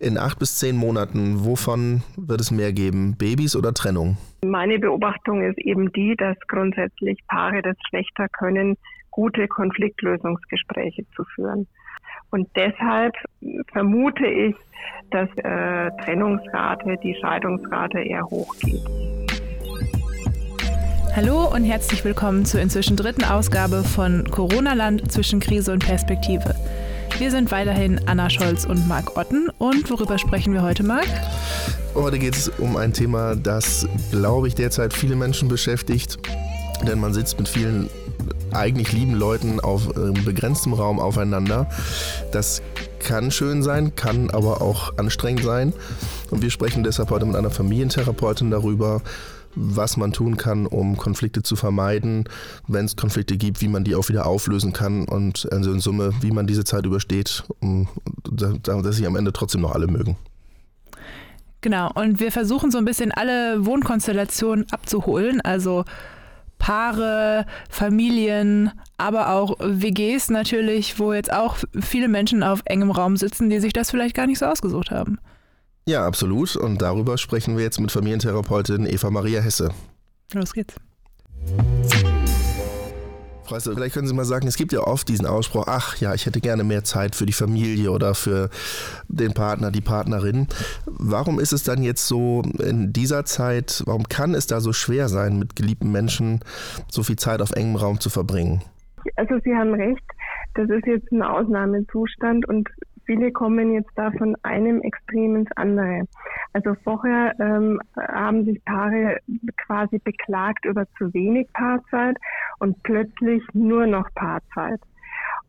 In acht bis zehn Monaten, wovon wird es mehr geben? Babys oder Trennung? Meine Beobachtung ist eben die, dass grundsätzlich Paare das schlechter können, gute Konfliktlösungsgespräche zu führen. Und deshalb vermute ich, dass äh, Trennungsrate, die Scheidungsrate eher hochgeht. Hallo und herzlich willkommen zur inzwischen dritten Ausgabe von Corona-Land zwischen Krise und Perspektive. Wir sind weiterhin Anna Scholz und Marc Otten. Und worüber sprechen wir heute, Marc? Heute geht es um ein Thema, das, glaube ich, derzeit viele Menschen beschäftigt. Denn man sitzt mit vielen eigentlich lieben Leuten auf äh, begrenztem Raum aufeinander. Das kann schön sein, kann aber auch anstrengend sein. Und wir sprechen deshalb heute mit einer Familientherapeutin darüber, was man tun kann, um Konflikte zu vermeiden, wenn es Konflikte gibt, wie man die auch wieder auflösen kann und also in Summe, wie man diese Zeit übersteht, um, dass sich am Ende trotzdem noch alle mögen. Genau, und wir versuchen so ein bisschen alle Wohnkonstellationen abzuholen, also Paare, Familien, aber auch WGs natürlich, wo jetzt auch viele Menschen auf engem Raum sitzen, die sich das vielleicht gar nicht so ausgesucht haben. Ja, absolut. Und darüber sprechen wir jetzt mit Familientherapeutin Eva Maria Hesse. Los geht's. Frau Hesse, vielleicht können Sie mal sagen, es gibt ja oft diesen Ausspruch, ach ja, ich hätte gerne mehr Zeit für die Familie oder für den Partner, die Partnerin. Warum ist es dann jetzt so in dieser Zeit, warum kann es da so schwer sein, mit geliebten Menschen so viel Zeit auf engem Raum zu verbringen? Also Sie haben recht, das ist jetzt ein Ausnahmezustand und viele kommen jetzt da von einem Extrem ins andere. Also vorher ähm, haben sich Paare quasi beklagt über zu wenig Paarzeit und plötzlich nur noch Paarzeit.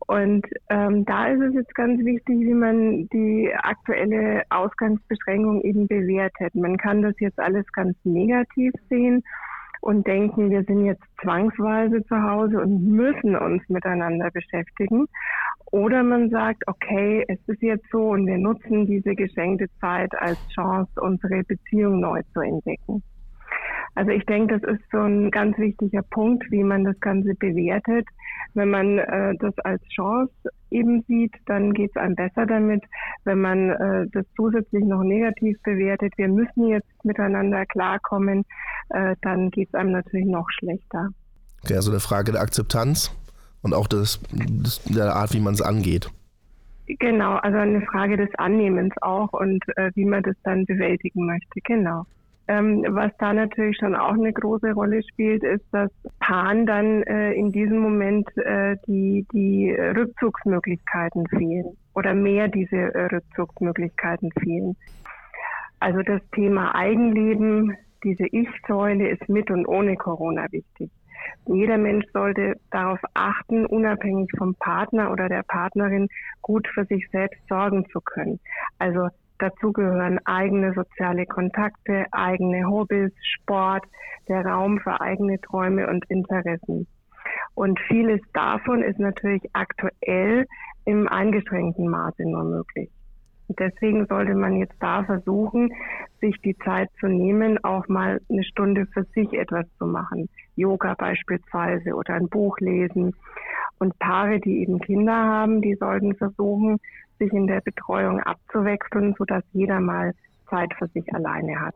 Und ähm, da ist es jetzt ganz wichtig, wie man die aktuelle Ausgangsbeschränkung eben bewertet. Man kann das jetzt alles ganz negativ sehen und denken, wir sind jetzt zwangsweise zu Hause und müssen uns miteinander beschäftigen. Oder man sagt, okay, es ist jetzt so und wir nutzen diese geschenkte Zeit als Chance, unsere Beziehung neu zu entdecken. Also ich denke, das ist so ein ganz wichtiger Punkt, wie man das Ganze bewertet. Wenn man äh, das als Chance eben sieht, dann geht es einem besser damit. Wenn man äh, das zusätzlich noch negativ bewertet, wir müssen jetzt miteinander klarkommen, äh, dann geht es einem natürlich noch schlechter. Okay, also eine Frage der Akzeptanz und auch des, des der Art, wie man es angeht. Genau, also eine Frage des Annehmens auch und äh, wie man das dann bewältigen möchte, genau. Ähm, was da natürlich schon auch eine große Rolle spielt, ist, dass Paaren dann äh, in diesem Moment äh, die, die Rückzugsmöglichkeiten fehlen oder mehr diese äh, Rückzugsmöglichkeiten fehlen. Also das Thema Eigenleben, diese Ich-Säule ist mit und ohne Corona wichtig. Jeder Mensch sollte darauf achten, unabhängig vom Partner oder der Partnerin gut für sich selbst sorgen zu können. Also dazu gehören eigene soziale Kontakte, eigene Hobbys, Sport, der Raum für eigene Träume und Interessen. Und vieles davon ist natürlich aktuell im eingeschränkten Maße nur möglich. Deswegen sollte man jetzt da versuchen, sich die Zeit zu nehmen, auch mal eine Stunde für sich etwas zu machen. Yoga beispielsweise oder ein Buch lesen. Und Paare, die eben Kinder haben, die sollten versuchen, sich in der Betreuung abzuwechseln, sodass jeder mal Zeit für sich alleine hat.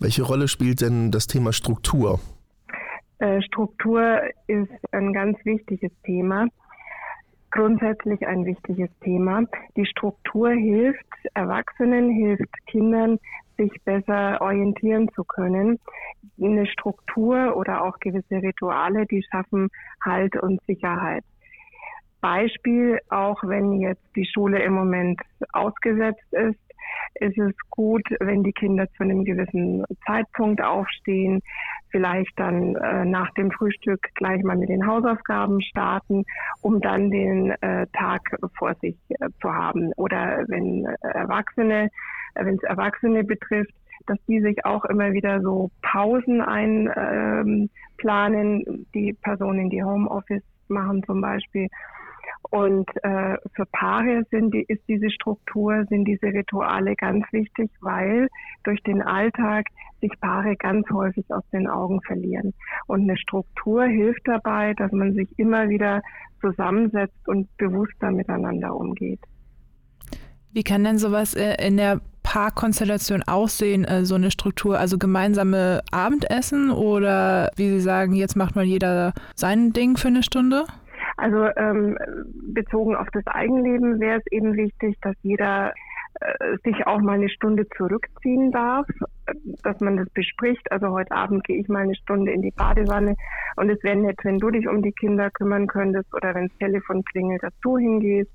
Welche Rolle spielt denn das Thema Struktur? Äh, Struktur ist ein ganz wichtiges Thema grundsätzlich ein wichtiges Thema. Die Struktur hilft Erwachsenen, hilft Kindern, sich besser orientieren zu können. Eine Struktur oder auch gewisse Rituale, die schaffen Halt und Sicherheit. Beispiel, auch wenn jetzt die Schule im Moment ausgesetzt ist, ist es gut, wenn die Kinder zu einem gewissen Zeitpunkt aufstehen, vielleicht dann äh, nach dem Frühstück gleich mal mit den Hausaufgaben starten, um dann den äh, Tag vor sich äh, zu haben. Oder wenn Erwachsene, äh, wenn es Erwachsene betrifft, dass die sich auch immer wieder so Pausen einplanen, ähm, die Personen, die Homeoffice machen zum Beispiel und äh, für Paare sind die, ist diese Struktur, sind diese Rituale ganz wichtig, weil durch den Alltag sich Paare ganz häufig aus den Augen verlieren. Und eine Struktur hilft dabei, dass man sich immer wieder zusammensetzt und bewusster miteinander umgeht. Wie kann denn sowas äh, in der Paarkonstellation aussehen, äh, so eine Struktur? Also gemeinsame Abendessen oder wie Sie sagen, jetzt macht mal jeder sein Ding für eine Stunde? Also ähm, bezogen auf das Eigenleben wäre es eben wichtig, dass jeder äh, sich auch mal eine Stunde zurückziehen darf, dass man das bespricht. Also heute Abend gehe ich mal eine Stunde in die Badewanne und es wäre nett, wenn du dich um die Kinder kümmern könntest oder wenn das Telefon klingelt, dass du hingehst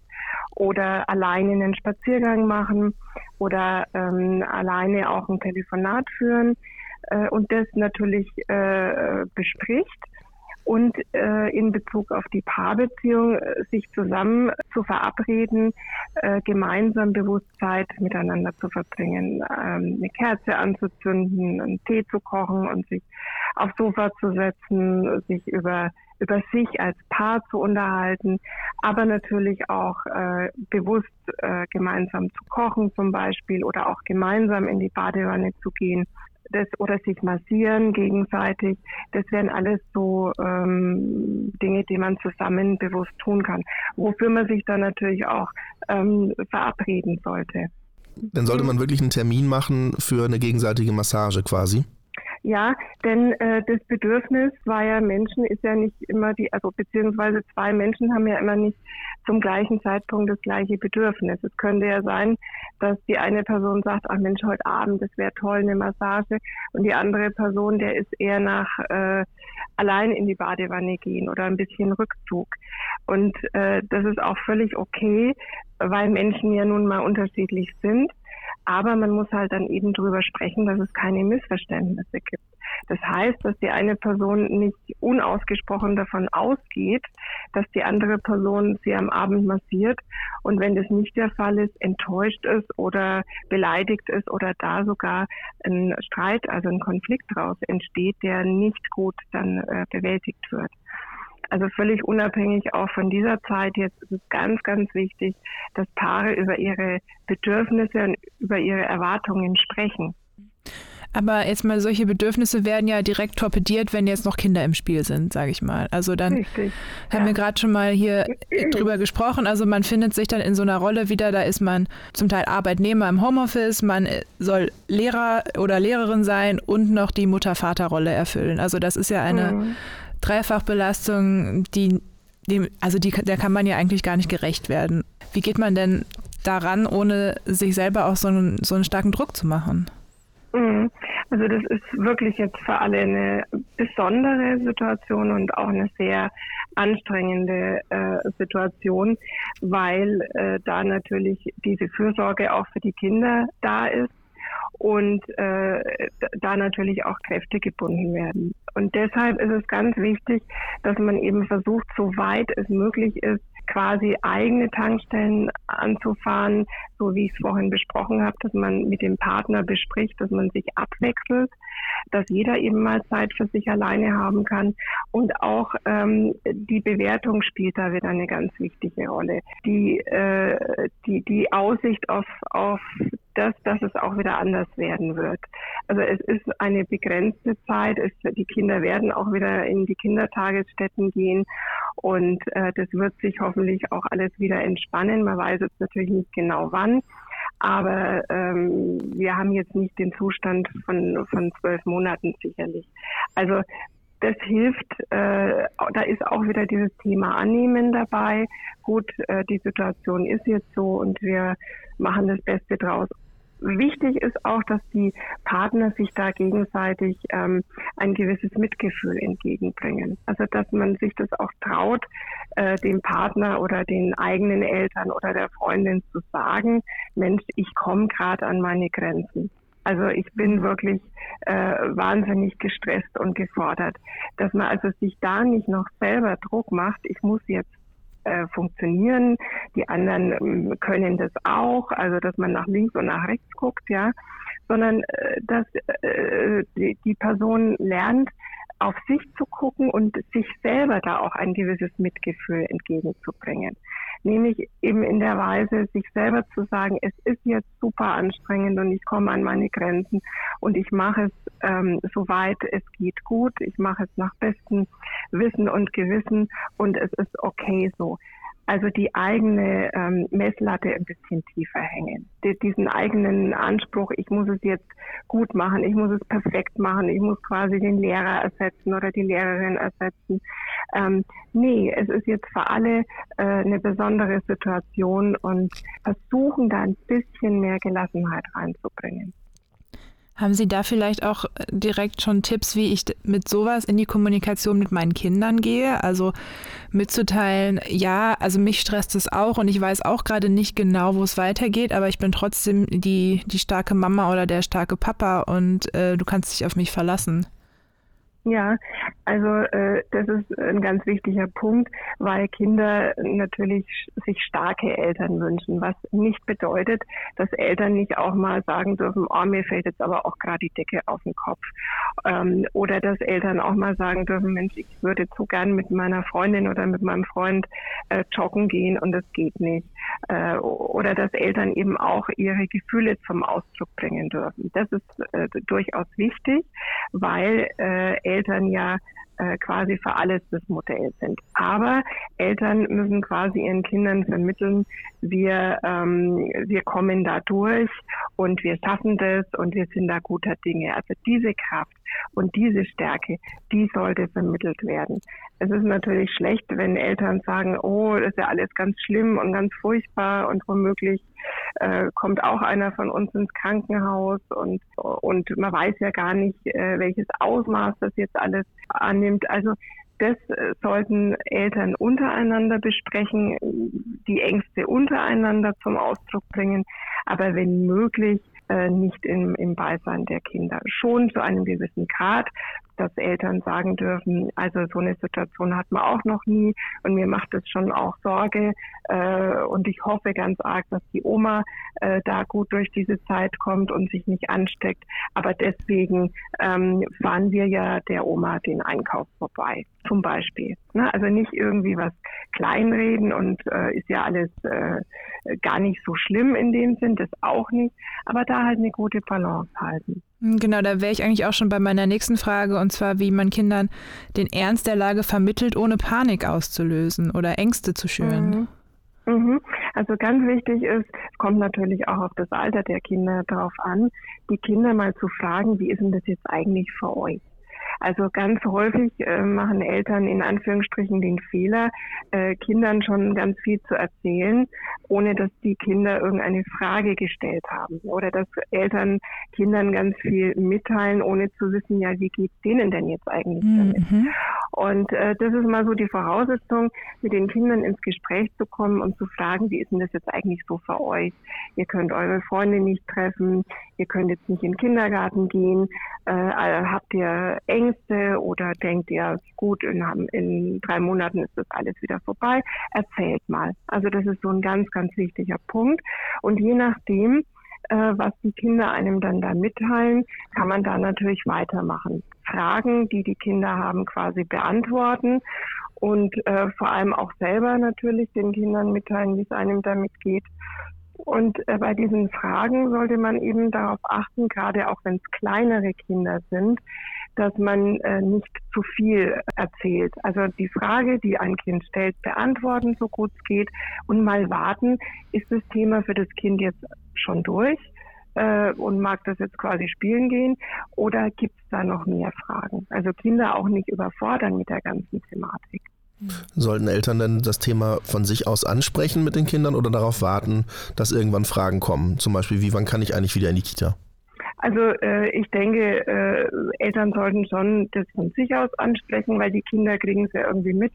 oder alleine einen Spaziergang machen oder ähm, alleine auch ein Telefonat führen äh, und das natürlich äh, bespricht und äh, in Bezug auf die Paarbeziehung äh, sich zusammen zu verabreden, äh, gemeinsam Bewusstsein miteinander zu verbringen, ähm, eine Kerze anzuzünden, einen Tee zu kochen und sich aufs Sofa zu setzen, sich über über sich als Paar zu unterhalten, aber natürlich auch äh, bewusst äh, gemeinsam zu kochen zum Beispiel oder auch gemeinsam in die Badewanne zu gehen das oder sich massieren gegenseitig, das wären alles so ähm, Dinge, die man zusammen bewusst tun kann, wofür man sich dann natürlich auch ähm, verabreden sollte. Dann sollte man wirklich einen Termin machen für eine gegenseitige Massage quasi. Ja, denn äh, das Bedürfnis zweier Menschen ist ja nicht immer die, also beziehungsweise zwei Menschen haben ja immer nicht zum gleichen Zeitpunkt das gleiche Bedürfnis. Es könnte ja sein, dass die eine Person sagt, ach Mensch, heute Abend, das wäre toll, eine Massage, und die andere Person, der ist eher nach äh, allein in die Badewanne gehen oder ein bisschen Rückzug. Und äh, das ist auch völlig okay, weil Menschen ja nun mal unterschiedlich sind. Aber man muss halt dann eben drüber sprechen, dass es keine Missverständnisse gibt. Das heißt, dass die eine Person nicht unausgesprochen davon ausgeht, dass die andere Person sie am Abend massiert und wenn das nicht der Fall ist, enttäuscht ist oder beleidigt ist oder da sogar ein Streit, also ein Konflikt daraus entsteht, der nicht gut dann äh, bewältigt wird. Also völlig unabhängig auch von dieser Zeit, jetzt ist es ganz, ganz wichtig, dass Paare über ihre Bedürfnisse und über ihre Erwartungen sprechen. Aber jetzt mal solche Bedürfnisse werden ja direkt torpediert, wenn jetzt noch Kinder im Spiel sind, sage ich mal. Also dann Richtig, haben ja. wir gerade schon mal hier drüber gesprochen. Also man findet sich dann in so einer Rolle wieder, da ist man zum Teil Arbeitnehmer im Homeoffice, man soll Lehrer oder Lehrerin sein und noch die Mutter-Vater-Rolle erfüllen. Also das ist ja eine mhm. Dreifachbelastung, die, die, also die, der kann man ja eigentlich gar nicht gerecht werden. Wie geht man denn daran, ohne sich selber auch so einen, so einen starken Druck zu machen? Mhm. Also das ist wirklich jetzt für alle eine besondere Situation und auch eine sehr anstrengende äh, Situation, weil äh, da natürlich diese Fürsorge auch für die Kinder da ist und äh, da natürlich auch Kräfte gebunden werden. Und deshalb ist es ganz wichtig, dass man eben versucht, soweit es möglich ist, quasi eigene Tankstellen anzufahren, so wie ich es vorhin besprochen habe, dass man mit dem Partner bespricht, dass man sich abwechselt, dass jeder eben mal Zeit für sich alleine haben kann. Und auch ähm, die Bewertung spielt da wieder eine ganz wichtige Rolle. Die, äh, die, die Aussicht auf, auf das, dass es auch wieder anders werden wird. Also es ist eine begrenzte Zeit. Es, die Kinder werden auch wieder in die Kindertagesstätten gehen und äh, das wird sich hoffentlich auch alles wieder entspannen. Man weiß jetzt natürlich nicht genau wann. Aber ähm, wir haben jetzt nicht den Zustand von, von zwölf Monaten sicherlich. Also das hilft, äh, da ist auch wieder dieses Thema Annehmen dabei. Gut, äh, die Situation ist jetzt so und wir machen das Beste draus. Wichtig ist auch, dass die Partner sich da gegenseitig ähm, ein gewisses Mitgefühl entgegenbringen. Also dass man sich das auch traut, äh, dem Partner oder den eigenen Eltern oder der Freundin zu sagen, Mensch, ich komme gerade an meine Grenzen. Also ich bin wirklich äh, wahnsinnig gestresst und gefordert. Dass man also sich da nicht noch selber Druck macht, ich muss jetzt äh, funktionieren. Die anderen ähm, können das auch, also dass man nach links und nach rechts guckt, ja, sondern äh, dass äh, die, die Person lernt, auf sich zu gucken und sich selber da auch ein gewisses Mitgefühl entgegenzubringen nämlich eben in der Weise, sich selber zu sagen, es ist jetzt super anstrengend und ich komme an meine Grenzen und ich mache es ähm, soweit es geht gut, ich mache es nach bestem Wissen und Gewissen und es ist okay so. Also die eigene ähm, Messlatte ein bisschen tiefer hängen. Die, diesen eigenen Anspruch, ich muss es jetzt gut machen, ich muss es perfekt machen, ich muss quasi den Lehrer ersetzen oder die Lehrerin ersetzen. Ähm, nee, es ist jetzt für alle äh, eine besondere Situation und versuchen da ein bisschen mehr Gelassenheit reinzubringen. Haben Sie da vielleicht auch äh, direkt schon Tipps, wie ich mit sowas in die Kommunikation mit meinen Kindern gehe? Also mitzuteilen, ja, also mich stresst es auch und ich weiß auch gerade nicht genau, wo es weitergeht, aber ich bin trotzdem die, die starke Mama oder der starke Papa und äh, du kannst dich auf mich verlassen. Ja, also äh, das ist ein ganz wichtiger Punkt, weil Kinder natürlich sich starke Eltern wünschen, was nicht bedeutet, dass Eltern nicht auch mal sagen dürfen, oh, mir fällt jetzt aber auch gerade die Decke auf den Kopf. Ähm, oder dass Eltern auch mal sagen dürfen, Mensch, ich würde zu gern mit meiner Freundin oder mit meinem Freund äh, joggen gehen und das geht nicht. Äh, oder dass Eltern eben auch ihre Gefühle zum Ausdruck bringen dürfen. Das ist äh, durchaus wichtig, weil äh, Eltern ja äh, quasi für alles das Modell sind. Aber Eltern müssen quasi ihren Kindern vermitteln, wir, ähm, wir kommen da durch und wir schaffen das und wir sind da guter Dinge. Also diese Kraft und diese Stärke, die sollte vermittelt werden. Es ist natürlich schlecht, wenn Eltern sagen, oh, das ist ja alles ganz schlimm und ganz furchtbar und womöglich äh, kommt auch einer von uns ins Krankenhaus und, und man weiß ja gar nicht, äh, welches Ausmaß das jetzt alles annimmt. Also das äh, sollten Eltern untereinander besprechen, die Ängste untereinander zum Ausdruck bringen, aber wenn möglich äh, nicht im, im Beisein der Kinder. Schon zu einem gewissen Grad, dass Eltern sagen dürfen, also so eine Situation hat man auch noch nie und mir macht es schon auch Sorge äh, und ich hoffe ganz arg, dass die Oma äh, da gut durch diese Zeit kommt und sich nicht ansteckt. Aber deswegen ähm, fahren wir ja der Oma den Einkauf vorbei, zum Beispiel. Ne? Also nicht irgendwie was kleinreden und äh, ist ja alles äh, gar nicht so schlimm in dem Sinn, das auch nicht, aber da halt eine gute Balance halten. Genau, da wäre ich eigentlich auch schon bei meiner nächsten Frage, und zwar, wie man Kindern den Ernst der Lage vermittelt, ohne Panik auszulösen oder Ängste zu schüren. Mhm. Mhm. Also ganz wichtig ist, kommt natürlich auch auf das Alter der Kinder drauf an, die Kinder mal zu fragen, wie ist denn das jetzt eigentlich für euch? Also ganz häufig äh, machen Eltern in Anführungsstrichen den Fehler, äh, Kindern schon ganz viel zu erzählen, ohne dass die Kinder irgendeine Frage gestellt haben. Oder dass Eltern Kindern ganz viel mitteilen, ohne zu wissen, ja, wie geht's denen denn jetzt eigentlich damit? Mhm. Und äh, das ist mal so die Voraussetzung, mit den Kindern ins Gespräch zu kommen und zu fragen, wie ist denn das jetzt eigentlich so für euch? Ihr könnt eure Freunde nicht treffen, ihr könnt jetzt nicht in den Kindergarten gehen, äh, habt ihr Ängste oder denkt ihr, gut, in, in drei Monaten ist das alles wieder vorbei? Erzählt mal. Also das ist so ein ganz, ganz wichtiger Punkt. Und je nachdem, äh, was die Kinder einem dann da mitteilen, kann man da natürlich weitermachen. Fragen, die die Kinder haben, quasi beantworten und äh, vor allem auch selber natürlich den Kindern mitteilen, wie es einem damit geht. Und äh, bei diesen Fragen sollte man eben darauf achten, gerade auch wenn es kleinere Kinder sind, dass man äh, nicht zu viel erzählt. Also die Frage, die ein Kind stellt, beantworten, so gut es geht und mal warten, ist das Thema für das Kind jetzt schon durch äh, und mag das jetzt quasi spielen gehen oder gibt es da noch mehr Fragen? Also Kinder auch nicht überfordern mit der ganzen Thematik. Sollten Eltern denn das Thema von sich aus ansprechen mit den Kindern oder darauf warten, dass irgendwann Fragen kommen? Zum Beispiel, wie wann kann ich eigentlich wieder in die Kita? Also äh, ich denke, äh, Eltern sollten schon das von sich aus ansprechen, weil die Kinder kriegen es ja irgendwie mit.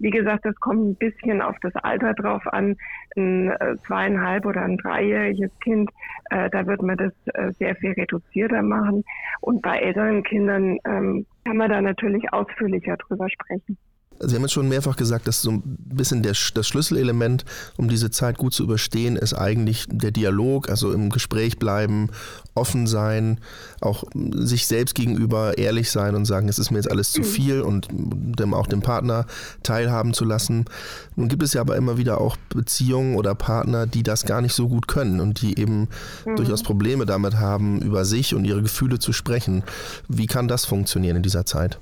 Wie gesagt, das kommt ein bisschen auf das Alter drauf an. Ein äh, zweieinhalb oder ein dreijähriges Kind, äh, da wird man das äh, sehr viel reduzierter machen. Und bei älteren Kindern ähm, kann man da natürlich ausführlicher drüber sprechen. Sie haben jetzt schon mehrfach gesagt, dass so ein bisschen der, das Schlüsselelement, um diese Zeit gut zu überstehen, ist eigentlich der Dialog, also im Gespräch bleiben, offen sein, auch sich selbst gegenüber ehrlich sein und sagen, es ist mir jetzt alles zu mhm. viel und dem, auch dem Partner teilhaben zu lassen. Nun gibt es ja aber immer wieder auch Beziehungen oder Partner, die das gar nicht so gut können und die eben mhm. durchaus Probleme damit haben, über sich und ihre Gefühle zu sprechen. Wie kann das funktionieren in dieser Zeit?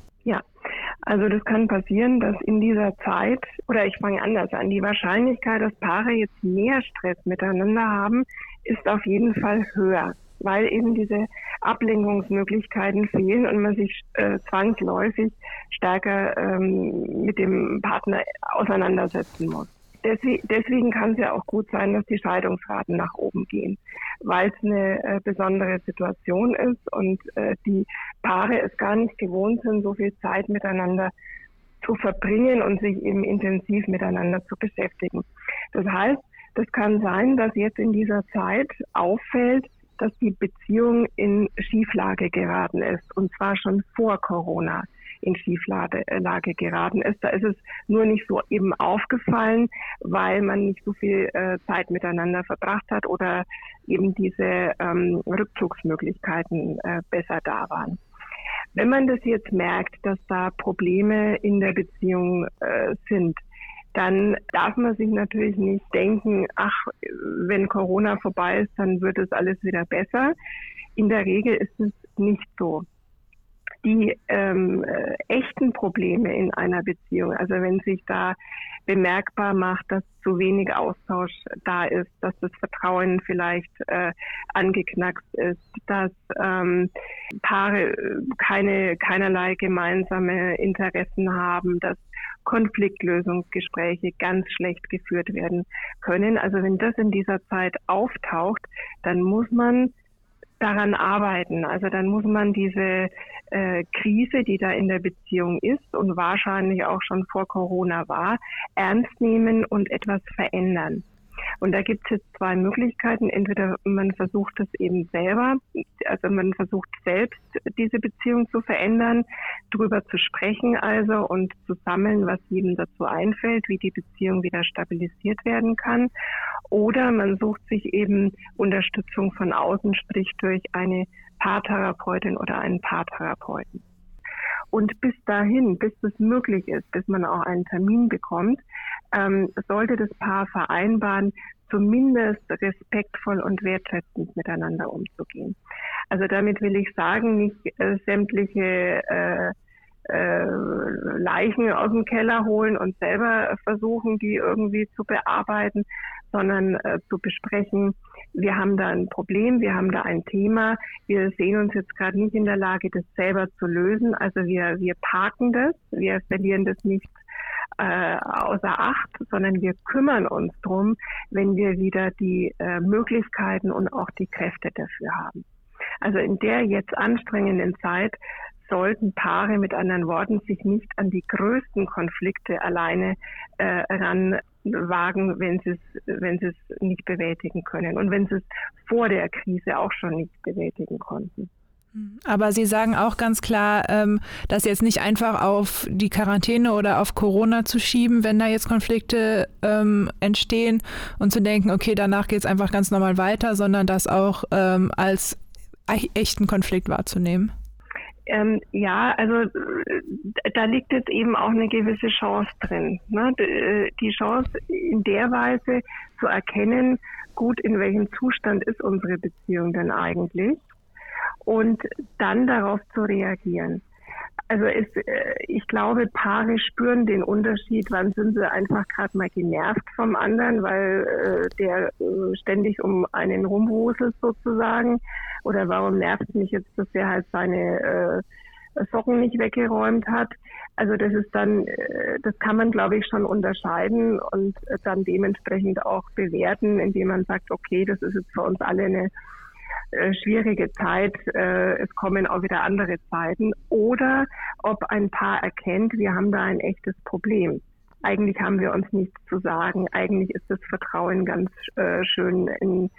Also das kann passieren, dass in dieser Zeit, oder ich fange anders an, die Wahrscheinlichkeit, dass Paare jetzt mehr Stress miteinander haben, ist auf jeden Fall höher, weil eben diese Ablenkungsmöglichkeiten fehlen und man sich äh, zwangsläufig stärker ähm, mit dem Partner auseinandersetzen muss deswegen, kann es ja auch gut sein, dass die Scheidungsraten nach oben gehen, weil es eine äh, besondere Situation ist und äh, die Paare es gar nicht gewohnt sind, so viel Zeit miteinander zu verbringen und sich eben intensiv miteinander zu beschäftigen. Das heißt, das kann sein, dass jetzt in dieser Zeit auffällt, dass die Beziehung in Schieflage geraten ist, und zwar schon vor Corona in Schieflage äh, geraten ist. Da ist es nur nicht so eben aufgefallen, weil man nicht so viel äh, Zeit miteinander verbracht hat oder eben diese ähm, Rückzugsmöglichkeiten äh, besser da waren. Wenn man das jetzt merkt, dass da Probleme in der Beziehung äh, sind, dann darf man sich natürlich nicht denken, ach, wenn Corona vorbei ist, dann wird es alles wieder besser. In der Regel ist es nicht so die ähm, äh, echten Probleme in einer Beziehung, also wenn sich da bemerkbar macht, dass zu wenig Austausch da ist, dass das Vertrauen vielleicht äh, angeknackst ist, dass ähm, Paare keine keinerlei gemeinsame Interessen haben, dass Konfliktlösungsgespräche ganz schlecht geführt werden können. Also wenn das in dieser Zeit auftaucht, dann muss man daran arbeiten. Also dann muss man diese äh, Krise, die da in der Beziehung ist und wahrscheinlich auch schon vor Corona war, ernst nehmen und etwas verändern. Und da gibt es jetzt zwei Möglichkeiten. Entweder man versucht es eben selber, also man versucht selbst diese Beziehung zu verändern, darüber zu sprechen also und zu sammeln, was jedem dazu einfällt, wie die Beziehung wieder stabilisiert werden kann. Oder man sucht sich eben Unterstützung von außen, sprich durch eine Paartherapeutin oder einen Paartherapeuten. Und bis dahin, bis das möglich ist, bis man auch einen Termin bekommt, ähm, sollte das Paar vereinbaren, zumindest respektvoll und wertschätzend miteinander umzugehen. Also damit will ich sagen, nicht äh, sämtliche äh, äh, Leichen aus dem Keller holen und selber versuchen, die irgendwie zu bearbeiten, sondern äh, zu besprechen, wir haben da ein Problem, wir haben da ein Thema, wir sehen uns jetzt gerade nicht in der Lage, das selber zu lösen. Also wir, wir parken das, wir verlieren das nicht äh, außer Acht, sondern wir kümmern uns drum, wenn wir wieder die äh, Möglichkeiten und auch die Kräfte dafür haben. Also in der jetzt anstrengenden Zeit sollten Paare mit anderen Worten sich nicht an die größten Konflikte alleine äh, ranwagen, wenn sie es wenn sie es nicht bewältigen können und wenn sie es vor der Krise auch schon nicht bewältigen konnten. Aber Sie sagen auch ganz klar, ähm, das jetzt nicht einfach auf die Quarantäne oder auf Corona zu schieben, wenn da jetzt Konflikte ähm, entstehen und zu denken, okay, danach geht es einfach ganz normal weiter, sondern das auch ähm, als echten Konflikt wahrzunehmen. Ähm, ja, also äh, da liegt jetzt eben auch eine gewisse Chance drin. Ne? Äh, die Chance in der Weise zu erkennen, gut, in welchem Zustand ist unsere Beziehung denn eigentlich und dann darauf zu reagieren. Also es, äh, ich glaube, Paare spüren den Unterschied, wann sind sie einfach gerade mal genervt vom anderen, weil äh, der äh, ständig um einen rumwuselt sozusagen. Oder warum nervt mich jetzt, dass der halt seine Socken nicht weggeräumt hat. Also das ist dann, das kann man glaube ich schon unterscheiden und dann dementsprechend auch bewerten, indem man sagt, okay, das ist jetzt für uns alle eine äh, schwierige Zeit, äh, es kommen auch wieder andere Zeiten, oder ob ein Paar erkennt, wir haben da ein echtes Problem. Eigentlich haben wir uns nichts zu sagen. Eigentlich ist das Vertrauen ganz äh, schön in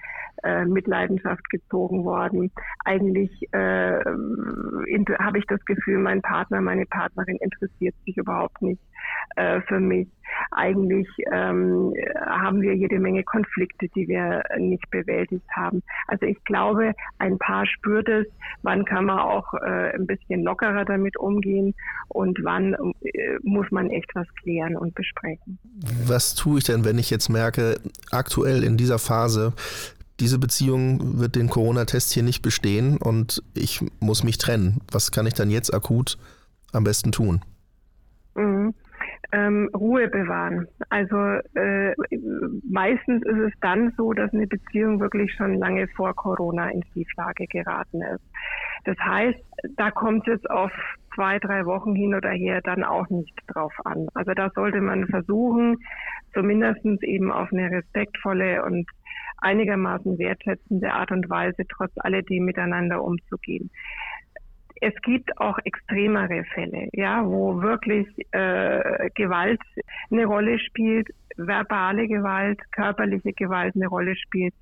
äh, Mitleidenschaft gezogen worden. Eigentlich äh, habe ich das Gefühl, mein Partner, meine Partnerin interessiert sich überhaupt nicht äh, für mich. Eigentlich ähm, haben wir jede Menge Konflikte, die wir nicht bewältigt haben. Also ich glaube, ein Paar spürt es, wann kann man auch äh, ein bisschen lockerer damit umgehen und wann äh, muss man echt was klären und besprechen. Was tue ich denn, wenn ich jetzt merke, aktuell in dieser Phase diese Beziehung wird den Corona-Test hier nicht bestehen und ich muss mich trennen. Was kann ich dann jetzt akut am besten tun? Mhm. Ähm, Ruhe bewahren. Also äh, meistens ist es dann so, dass eine Beziehung wirklich schon lange vor Corona in Schieflage geraten ist. Das heißt, da kommt es auf zwei, drei Wochen hin oder her dann auch nicht drauf an. Also da sollte man versuchen, zumindest eben auf eine respektvolle und einigermaßen wertschätzende Art und Weise trotz alledem miteinander umzugehen. Es gibt auch extremere Fälle, ja, wo wirklich äh, Gewalt eine Rolle spielt, verbale Gewalt, körperliche Gewalt eine Rolle spielt.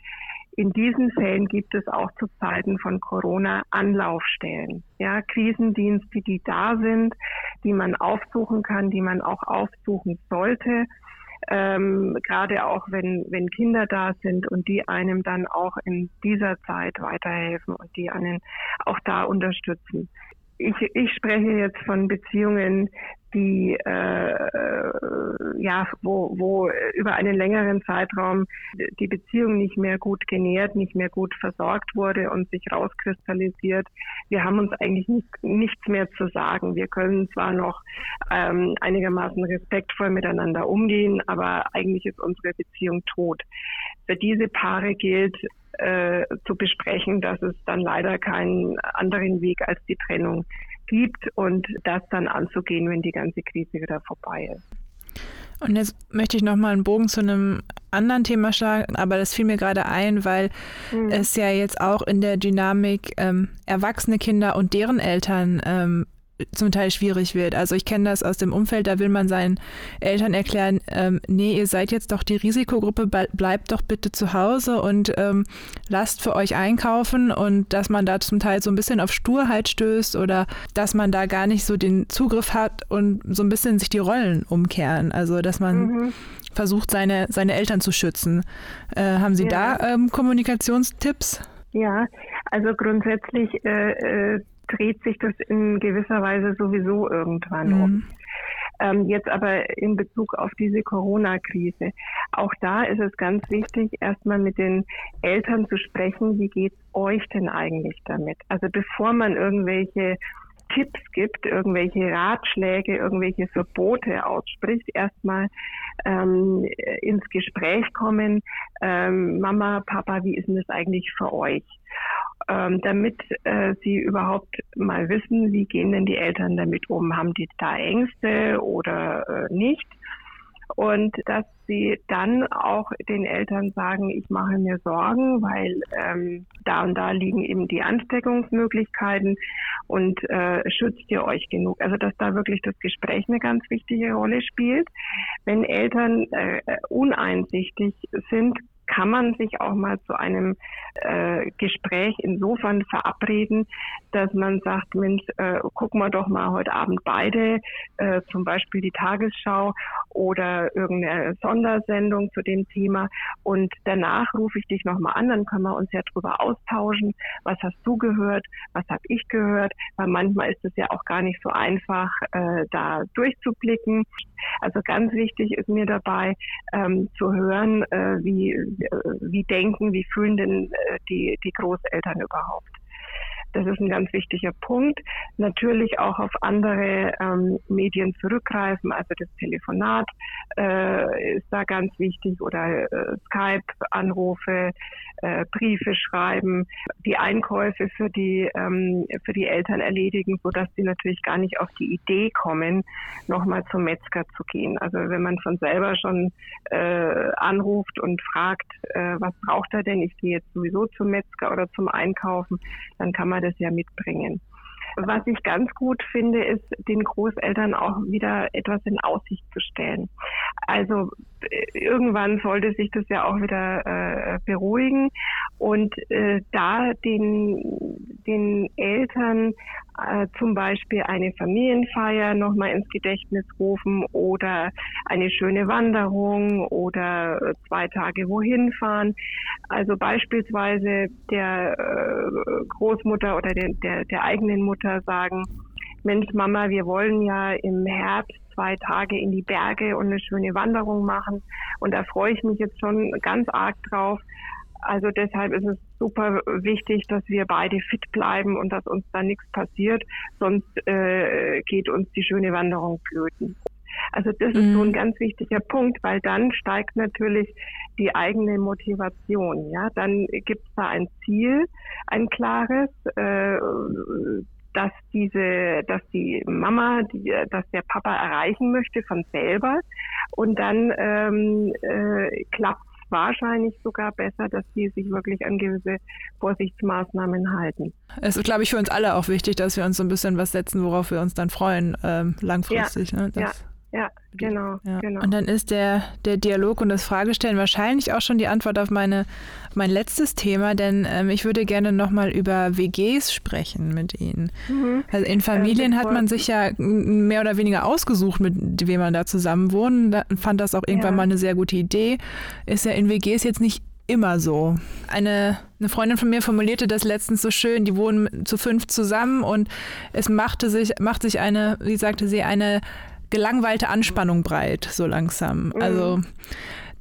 In diesen Fällen gibt es auch zu Zeiten von Corona Anlaufstellen, ja, Krisendienste, die da sind, die man aufsuchen kann, die man auch aufsuchen sollte. Ähm, gerade auch wenn, wenn Kinder da sind und die einem dann auch in dieser Zeit weiterhelfen und die einen auch da unterstützen ich, ich spreche jetzt von Beziehungen, die äh, ja, wo, wo über einen längeren Zeitraum die Beziehung nicht mehr gut genährt, nicht mehr gut versorgt wurde und sich rauskristallisiert. Wir haben uns eigentlich nicht, nichts mehr zu sagen. Wir können zwar noch ähm, einigermaßen respektvoll miteinander umgehen, aber eigentlich ist unsere Beziehung tot. Für diese Paare gilt, äh, zu besprechen, dass es dann leider keinen anderen Weg als die Trennung gibt und das dann anzugehen, wenn die ganze Krise wieder vorbei ist. Und jetzt möchte ich nochmal einen Bogen zu einem anderen Thema schlagen, aber das fiel mir gerade ein, weil mhm. es ja jetzt auch in der Dynamik ähm, erwachsene Kinder und deren Eltern ähm, zum Teil schwierig wird. Also ich kenne das aus dem Umfeld, da will man seinen Eltern erklären, ähm, nee, ihr seid jetzt doch die Risikogruppe, bleibt doch bitte zu Hause und ähm, lasst für euch einkaufen und dass man da zum Teil so ein bisschen auf Sturheit stößt oder dass man da gar nicht so den Zugriff hat und so ein bisschen sich die Rollen umkehren. Also dass man mhm. versucht, seine, seine Eltern zu schützen. Äh, haben Sie ja. da ähm, Kommunikationstipps? Ja, also grundsätzlich äh, äh dreht sich das in gewisser Weise sowieso irgendwann mhm. um. Ähm, jetzt aber in Bezug auf diese Corona-Krise. Auch da ist es ganz wichtig, erstmal mit den Eltern zu sprechen, wie geht's euch denn eigentlich damit? Also bevor man irgendwelche Tipps gibt, irgendwelche Ratschläge, irgendwelche Verbote ausspricht, erstmal ähm, ins Gespräch kommen. Ähm, Mama, Papa, wie ist denn das eigentlich für euch? Ähm, damit äh, sie überhaupt mal wissen, wie gehen denn die Eltern damit um? Haben die da Ängste oder äh, nicht? Und dass sie dann auch den Eltern sagen, ich mache mir Sorgen, weil ähm, da und da liegen eben die Ansteckungsmöglichkeiten und äh, schützt ihr euch genug. Also dass da wirklich das Gespräch eine ganz wichtige Rolle spielt. Wenn Eltern äh, uneinsichtig sind, kann man sich auch mal zu einem äh, Gespräch insofern verabreden, dass man sagt, Mensch, äh, gucken wir doch mal heute Abend beide, äh, zum Beispiel die Tagesschau oder irgendeine Sondersendung zu dem Thema und danach rufe ich dich nochmal an, dann können wir uns ja drüber austauschen, was hast du gehört, was habe ich gehört, weil manchmal ist es ja auch gar nicht so einfach, äh, da durchzublicken. Also ganz wichtig ist mir dabei ähm, zu hören, äh, wie, wie denken, wie fühlen denn äh, die, die Großeltern überhaupt. Das ist ein ganz wichtiger Punkt. Natürlich auch auf andere ähm, Medien zurückgreifen, also das Telefonat äh, ist da ganz wichtig oder äh, Skype-Anrufe, äh, Briefe schreiben, die Einkäufe für die ähm, für die Eltern erledigen, so dass sie natürlich gar nicht auf die Idee kommen, nochmal zum Metzger zu gehen. Also wenn man von selber schon äh, anruft und fragt, äh, was braucht er denn? Ich gehe jetzt sowieso zum Metzger oder zum Einkaufen, dann kann man das ja mitbringen. Was ich ganz gut finde, ist, den Großeltern auch wieder etwas in Aussicht zu stellen. Also äh, irgendwann sollte sich das ja auch wieder äh, beruhigen und äh, da den, den Eltern äh, zum Beispiel eine Familienfeier nochmal ins Gedächtnis rufen oder eine schöne Wanderung oder äh, zwei Tage wohin fahren. Also beispielsweise der äh, Großmutter oder der, der, der eigenen Mutter sagen, Mensch, Mama, wir wollen ja im Herbst zwei Tage in die Berge und eine schöne Wanderung machen. Und da freue ich mich jetzt schon ganz arg drauf. Also deshalb ist es super wichtig, dass wir beide fit bleiben und dass uns da nichts passiert, sonst äh, geht uns die schöne Wanderung flöten. Also das ist so ein mhm. ganz wichtiger Punkt, weil dann steigt natürlich die eigene Motivation. Ja, dann gibt es da ein Ziel, ein klares, äh, dass diese, dass die Mama, die, dass der Papa erreichen möchte von selber und dann ähm, äh, klappt wahrscheinlich sogar besser, dass die sich wirklich an gewisse Vorsichtsmaßnahmen halten. Es ist, glaube ich, für uns alle auch wichtig, dass wir uns so ein bisschen was setzen, worauf wir uns dann freuen, ähm, langfristig. Ja, ne? ja, ja, genau, ja. genau. Und dann ist der, der Dialog und das Fragestellen wahrscheinlich auch schon die Antwort auf meine, mein letztes Thema, denn ähm, ich würde gerne nochmal über WGs sprechen mit Ihnen. Mhm. Also in Familien ähm, hat man sich ja mehr oder weniger ausgesucht, mit wem man da zusammen wohnt. Da fand das auch irgendwann ja. mal eine sehr gute Idee. Ist ja in WGs jetzt nicht immer so. Eine, eine Freundin von mir formulierte das letztens so schön, die wohnen zu fünf zusammen und es machte sich, macht sich eine, wie sagte sie, eine gelangweilte Anspannung breit, so langsam. Mhm. Also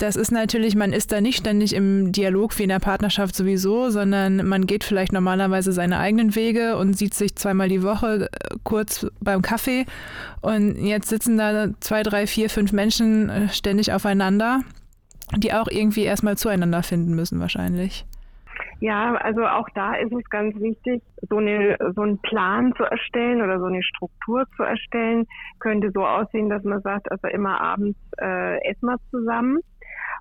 das ist natürlich, man ist da nicht ständig im Dialog wie in der Partnerschaft sowieso, sondern man geht vielleicht normalerweise seine eigenen Wege und sieht sich zweimal die Woche äh, kurz beim Kaffee. Und jetzt sitzen da zwei, drei, vier, fünf Menschen äh, ständig aufeinander, die auch irgendwie erstmal zueinander finden müssen wahrscheinlich. Ja, also auch da ist es ganz wichtig, so, eine, so einen Plan zu erstellen oder so eine Struktur zu erstellen. Könnte so aussehen, dass man sagt, also immer abends äh, essen wir zusammen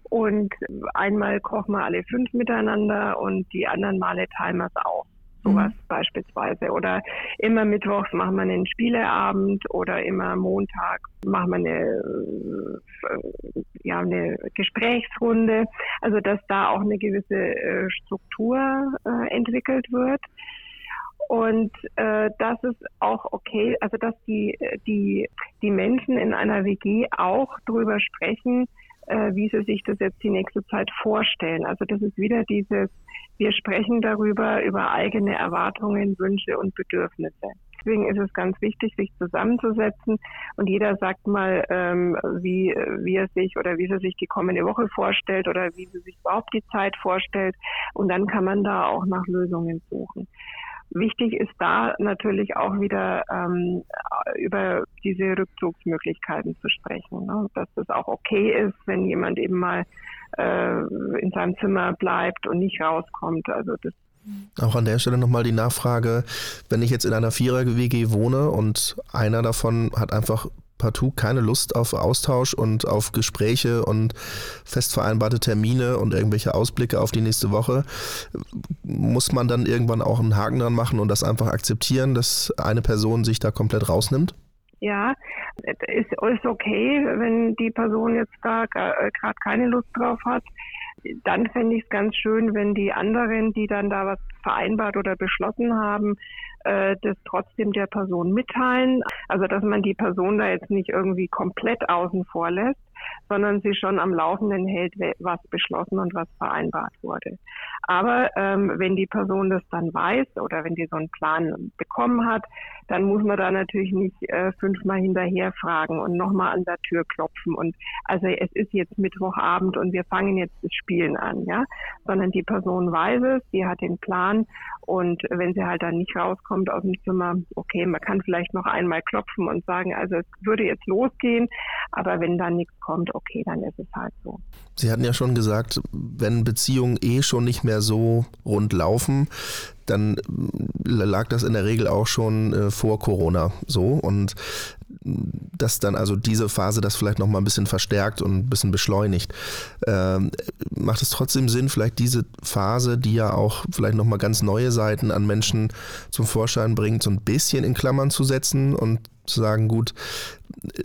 und einmal kochen wir alle fünf miteinander und die anderen Male teilen wir es auf. Sowas mhm. beispielsweise. Oder immer mittwochs machen wir einen Spieleabend oder immer Montag machen wir eine, äh, ja, eine Gesprächsrunde. Also dass da auch eine gewisse äh, Struktur äh, entwickelt wird. Und äh, das ist auch okay, also dass die, die, die Menschen in einer WG auch darüber sprechen, äh, wie sie sich das jetzt die nächste Zeit vorstellen. Also das ist wieder dieses wir sprechen darüber, über eigene Erwartungen, Wünsche und Bedürfnisse. Deswegen ist es ganz wichtig, sich zusammenzusetzen und jeder sagt mal, ähm, wie, wie er sich oder wie er sich die kommende Woche vorstellt oder wie sie sich überhaupt die Zeit vorstellt. Und dann kann man da auch nach Lösungen suchen. Wichtig ist da natürlich auch wieder ähm, über diese Rückzugsmöglichkeiten zu sprechen. Ne? Dass es auch okay ist, wenn jemand eben mal äh, in seinem Zimmer bleibt und nicht rauskommt. Also das auch an der Stelle nochmal die Nachfrage, wenn ich jetzt in einer Vierer-WG wohne und einer davon hat einfach partout keine Lust auf Austausch und auf Gespräche und fest vereinbarte Termine und irgendwelche Ausblicke auf die nächste Woche, muss man dann irgendwann auch einen Haken dran machen und das einfach akzeptieren, dass eine Person sich da komplett rausnimmt? Ja, ist, ist okay, wenn die Person jetzt da gerade äh, keine Lust drauf hat. Dann fände ich es ganz schön, wenn die anderen, die dann da was vereinbart oder beschlossen haben, äh, das trotzdem der Person mitteilen. Also dass man die Person da jetzt nicht irgendwie komplett außen vor lässt, sondern sie schon am Laufenden hält, was beschlossen und was vereinbart wurde. Aber ähm, wenn die Person das dann weiß oder wenn die so einen Plan bekommen hat, dann muss man da natürlich nicht äh, fünfmal hinterher fragen und nochmal an der Tür klopfen. Und also es ist jetzt Mittwochabend und wir fangen jetzt das Spielen an, ja, sondern die Person weiß es, die hat den Plan und wenn sie halt dann nicht rauskommt aus dem Zimmer, okay, man kann vielleicht noch einmal klopfen und sagen, also es würde jetzt losgehen, aber wenn dann nichts kommt, okay, dann ist es halt so. Sie hatten ja schon gesagt, wenn Beziehungen eh schon nicht mehr so rund laufen, dann lag das in der Regel auch schon äh, vor Corona so und dass dann also diese Phase das vielleicht noch mal ein bisschen verstärkt und ein bisschen beschleunigt. Ähm, macht es trotzdem Sinn, vielleicht diese Phase, die ja auch vielleicht noch mal ganz neue Seiten an Menschen zum Vorschein bringt, so ein bisschen in Klammern zu setzen und zu sagen, gut,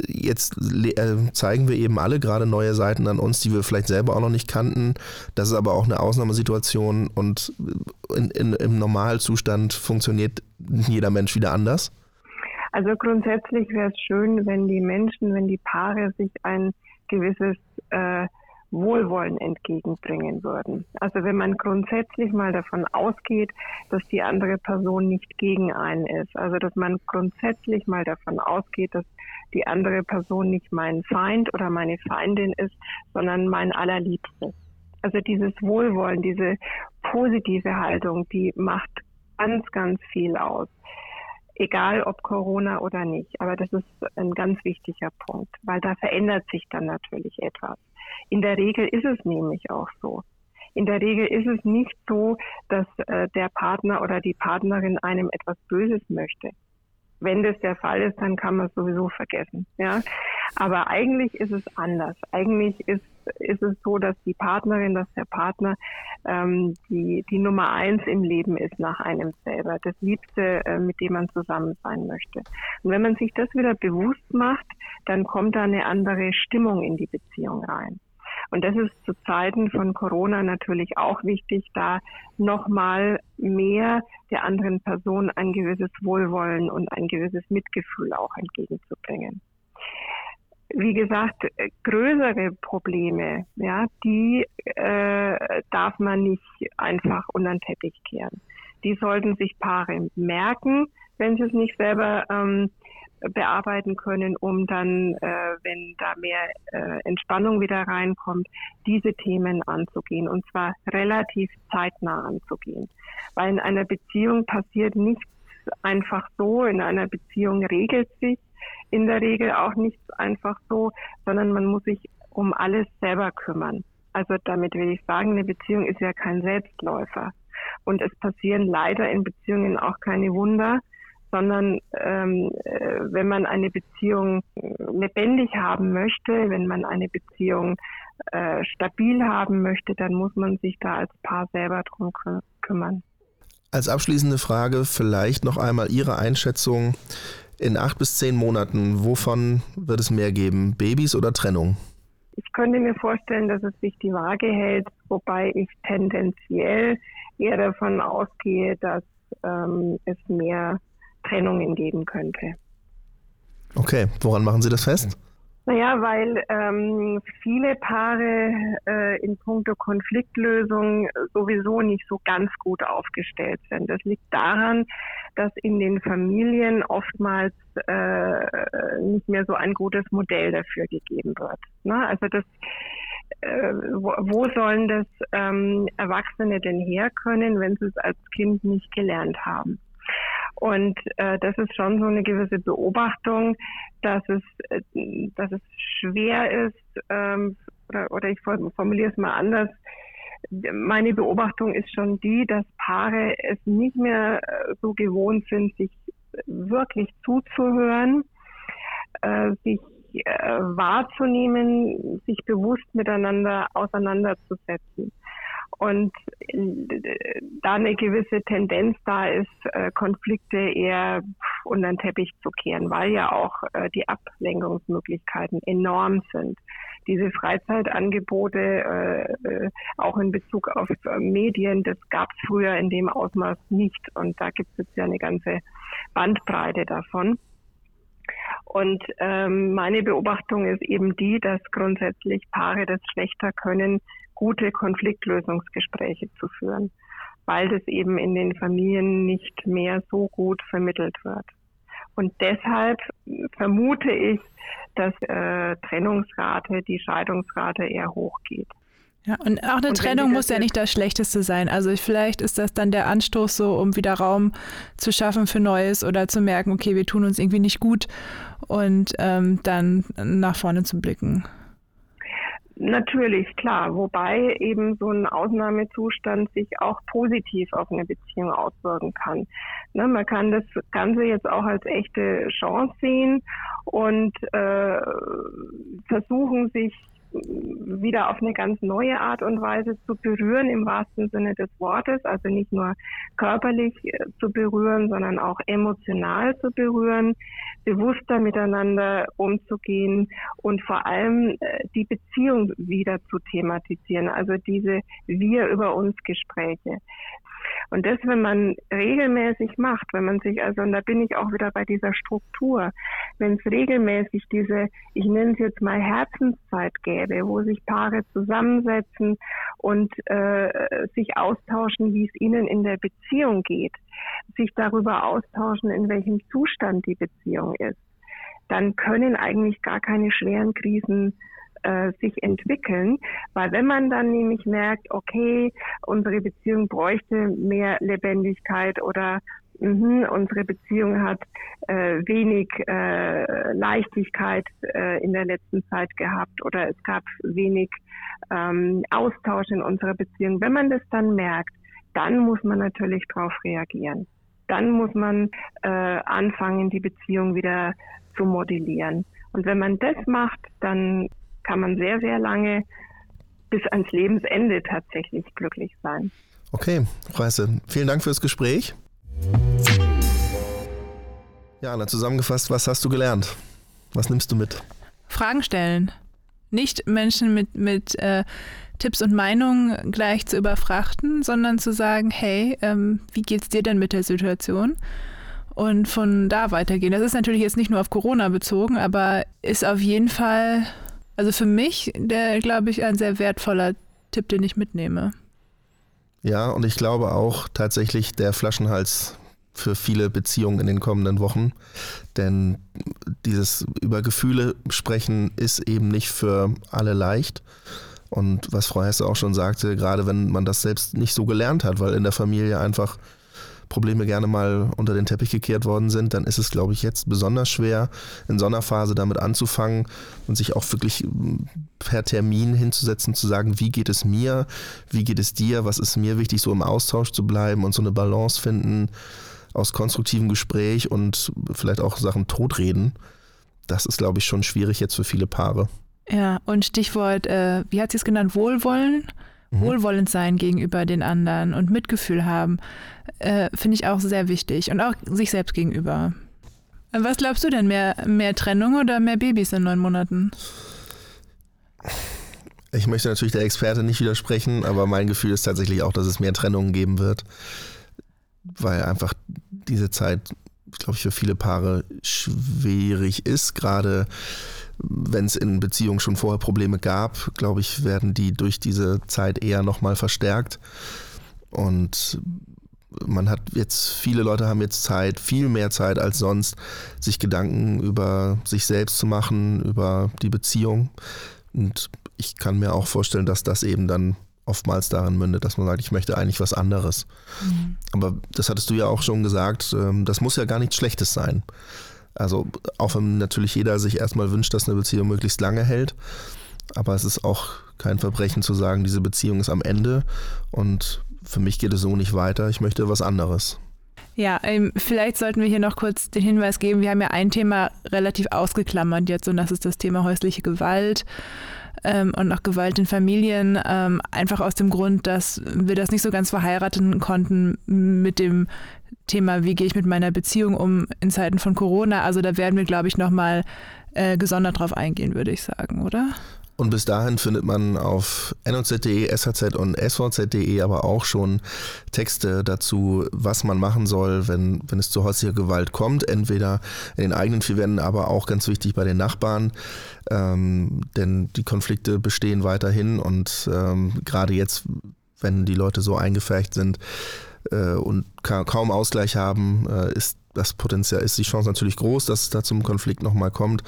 jetzt äh, zeigen wir eben alle gerade neue Seiten an uns, die wir vielleicht selber auch noch nicht kannten. Das ist aber auch eine Ausnahmesituation und in, in, im Normalzustand funktioniert jeder Mensch wieder anders. Also grundsätzlich wäre es schön, wenn die Menschen, wenn die Paare sich ein gewisses äh, Wohlwollen entgegenbringen würden. Also wenn man grundsätzlich mal davon ausgeht, dass die andere Person nicht gegen einen ist. Also dass man grundsätzlich mal davon ausgeht, dass die andere Person nicht mein Feind oder meine Feindin ist, sondern mein allerliebstes. Also dieses Wohlwollen, diese positive Haltung, die macht ganz, ganz viel aus. Egal ob Corona oder nicht. Aber das ist ein ganz wichtiger Punkt, weil da verändert sich dann natürlich etwas. In der Regel ist es nämlich auch so. In der Regel ist es nicht so, dass äh, der Partner oder die Partnerin einem etwas Böses möchte. Wenn das der Fall ist, dann kann man es sowieso vergessen. Ja, aber eigentlich ist es anders. Eigentlich ist ist es so, dass die Partnerin, dass der Partner ähm, die, die Nummer eins im Leben ist nach einem selber, das Liebste, äh, mit dem man zusammen sein möchte. Und wenn man sich das wieder bewusst macht, dann kommt da eine andere Stimmung in die Beziehung rein. Und das ist zu Zeiten von Corona natürlich auch wichtig, da nochmal mehr der anderen Person ein gewisses Wohlwollen und ein gewisses Mitgefühl auch entgegenzubringen wie gesagt, größere Probleme, ja, die äh, darf man nicht einfach unter kehren. Die sollten sich Paare merken, wenn sie es nicht selber ähm, bearbeiten können, um dann, äh, wenn da mehr äh, Entspannung wieder reinkommt, diese Themen anzugehen und zwar relativ zeitnah anzugehen. Weil in einer Beziehung passiert nichts einfach so, in einer Beziehung regelt sich in der Regel auch nichts einfach so, sondern man muss sich um alles selber kümmern. Also damit will ich sagen, eine Beziehung ist ja kein Selbstläufer. Und es passieren leider in Beziehungen auch keine Wunder, sondern ähm, äh, wenn man eine Beziehung lebendig haben möchte, wenn man eine Beziehung äh, stabil haben möchte, dann muss man sich da als Paar selber drum kü kümmern. Als abschließende Frage vielleicht noch einmal Ihre Einschätzung in acht bis zehn Monaten. Wovon wird es mehr geben? Babys oder Trennung? Ich könnte mir vorstellen, dass es sich die Waage hält, wobei ich tendenziell eher davon ausgehe, dass ähm, es mehr Trennungen geben könnte. Okay, woran machen Sie das fest? Naja, weil ähm, viele Paare äh, in puncto Konfliktlösung sowieso nicht so ganz gut aufgestellt sind. Das liegt daran, dass in den Familien oftmals äh, nicht mehr so ein gutes Modell dafür gegeben wird. Ne? Also das äh, wo, sollen das ähm, Erwachsene denn herkönnen, wenn sie es als Kind nicht gelernt haben? Und äh, das ist schon so eine gewisse Beobachtung, dass es, äh, dass es schwer ist, ähm, oder, oder ich formuliere es mal anders. Meine Beobachtung ist schon die, dass Paare es nicht mehr äh, so gewohnt sind, sich wirklich zuzuhören, äh, sich äh, wahrzunehmen, sich bewusst miteinander auseinanderzusetzen und äh, da eine gewisse Tendenz da ist, äh, Konflikte eher unter den Teppich zu kehren, weil ja auch äh, die Ablenkungsmöglichkeiten enorm sind. Diese Freizeitangebote, auch in Bezug auf Medien, das gab es früher in dem Ausmaß nicht. Und da gibt es jetzt ja eine ganze Bandbreite davon. Und ähm, meine Beobachtung ist eben die, dass grundsätzlich Paare das schlechter können, gute Konfliktlösungsgespräche zu führen, weil das eben in den Familien nicht mehr so gut vermittelt wird. Und deshalb vermute ich, dass äh, Trennungsrate, die Scheidungsrate eher hoch geht. Ja, und auch eine und Trennung muss ja nicht das Schlechteste sein. Also vielleicht ist das dann der Anstoß so, um wieder Raum zu schaffen für Neues oder zu merken, okay, wir tun uns irgendwie nicht gut und ähm, dann nach vorne zu blicken. Natürlich, klar. Wobei eben so ein Ausnahmezustand sich auch positiv auf eine Beziehung auswirken kann. Ne, man kann das Ganze jetzt auch als echte Chance sehen und äh, versuchen, sich wieder auf eine ganz neue Art und Weise zu berühren im wahrsten Sinne des Wortes, also nicht nur körperlich äh, zu berühren, sondern auch emotional zu berühren, bewusster miteinander umzugehen und vor allem äh, die Beziehung wieder zu thematisieren, also diese wir über uns Gespräche. Und das, wenn man regelmäßig macht, wenn man sich, also, und da bin ich auch wieder bei dieser Struktur, wenn es regelmäßig diese, ich nenne es jetzt mal Herzenszeit gäbe, wo sich Paare zusammensetzen und äh, sich austauschen, wie es ihnen in der Beziehung geht, sich darüber austauschen, in welchem Zustand die Beziehung ist, dann können eigentlich gar keine schweren Krisen äh, sich entwickeln, weil wenn man dann nämlich merkt, okay, unsere Beziehung bräuchte mehr Lebendigkeit oder mh, unsere Beziehung hat äh, wenig äh, Leichtigkeit äh, in der letzten Zeit gehabt oder es gab wenig ähm, Austausch in unserer Beziehung. Wenn man das dann merkt, dann muss man natürlich darauf reagieren. Dann muss man äh, anfangen, die Beziehung wieder zu modellieren. Und wenn man das macht, dann kann man sehr, sehr lange bis ans Lebensende tatsächlich glücklich sein. Okay, Reise, vielen Dank fürs Gespräch. Ja, na zusammengefasst, was hast du gelernt? Was nimmst du mit? Fragen stellen. Nicht Menschen mit, mit äh, Tipps und Meinungen gleich zu überfrachten, sondern zu sagen, hey, ähm, wie geht's dir denn mit der Situation? Und von da weitergehen. Das ist natürlich jetzt nicht nur auf Corona bezogen, aber ist auf jeden Fall, also für mich, der, glaube ich, ein sehr wertvoller Tipp, den ich mitnehme. Ja, und ich glaube auch tatsächlich der Flaschenhals für viele Beziehungen in den kommenden Wochen. Denn dieses über Gefühle sprechen ist eben nicht für alle leicht. Und was Frau Hesse auch schon sagte, gerade wenn man das selbst nicht so gelernt hat, weil in der Familie einfach Probleme gerne mal unter den Teppich gekehrt worden sind, dann ist es, glaube ich, jetzt besonders schwer, in so einer Phase damit anzufangen und sich auch wirklich hm, per Termin hinzusetzen, zu sagen, wie geht es mir, wie geht es dir, was ist mir wichtig, so im Austausch zu bleiben und so eine Balance finden aus konstruktivem Gespräch und vielleicht auch Sachen totreden. Das ist, glaube ich, schon schwierig jetzt für viele Paare. Ja, und Stichwort, äh, wie hat sie es genannt, Wohlwollen? Mhm. Wohlwollend sein gegenüber den anderen und Mitgefühl haben, äh, finde ich auch sehr wichtig. Und auch sich selbst gegenüber. Was glaubst du denn, mehr, mehr Trennung oder mehr Babys in neun Monaten? Ich möchte natürlich der Experte nicht widersprechen, aber mein Gefühl ist tatsächlich auch, dass es mehr Trennungen geben wird, weil einfach diese Zeit, glaube ich, für viele Paare schwierig ist, gerade wenn es in Beziehungen schon vorher Probleme gab, glaube ich, werden die durch diese Zeit eher nochmal verstärkt. Und man hat jetzt, viele Leute haben jetzt Zeit, viel mehr Zeit als sonst, sich Gedanken über sich selbst zu machen, über die Beziehung. Und ich kann mir auch vorstellen, dass das eben dann oftmals darin mündet, dass man sagt, ich möchte eigentlich was anderes. Mhm. Aber das hattest du ja auch schon gesagt, ähm, das muss ja gar nichts Schlechtes sein. Also auch wenn natürlich jeder sich erstmal wünscht, dass eine Beziehung möglichst lange hält. Aber es ist auch kein Verbrechen zu sagen, diese Beziehung ist am Ende und für mich geht es so nicht weiter. Ich möchte was anderes. Ja, ähm, vielleicht sollten wir hier noch kurz den Hinweis geben. Wir haben ja ein Thema relativ ausgeklammert jetzt und das ist das Thema häusliche Gewalt ähm, und auch Gewalt in Familien. Ähm, einfach aus dem Grund, dass wir das nicht so ganz verheiraten konnten mit dem Thema, wie gehe ich mit meiner Beziehung um in Zeiten von Corona. Also da werden wir, glaube ich, nochmal äh, gesondert drauf eingehen, würde ich sagen, oder? Und bis dahin findet man auf noz.de, shz und svz.de aber auch schon Texte dazu, was man machen soll, wenn, wenn es zu häuslicher Gewalt kommt. Entweder in den eigenen vier Wänden, aber auch ganz wichtig bei den Nachbarn. Ähm, denn die Konflikte bestehen weiterhin und ähm, gerade jetzt, wenn die Leute so eingefärcht sind, äh, und ka kaum Ausgleich haben, äh, ist das Potenzial, ist die Chance natürlich groß, dass es da zum Konflikt nochmal kommt.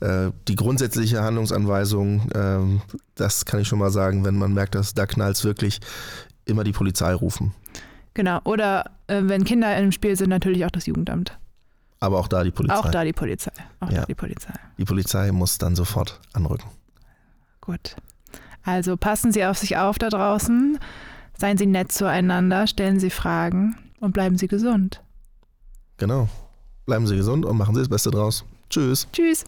Äh, die grundsätzliche Handlungsanweisung, ähm, das kann ich schon mal sagen, wenn man merkt, dass da knallt es wirklich, immer die Polizei rufen. Genau, oder äh, wenn Kinder im Spiel sind, natürlich auch das Jugendamt. Aber auch da die Polizei. Auch da die Polizei. Auch ja. da die Polizei. Die Polizei muss dann sofort anrücken. Gut. Also passen Sie auf sich auf da draußen. Seien Sie nett zueinander, stellen Sie Fragen und bleiben Sie gesund. Genau. Bleiben Sie gesund und machen Sie das Beste draus. Tschüss. Tschüss.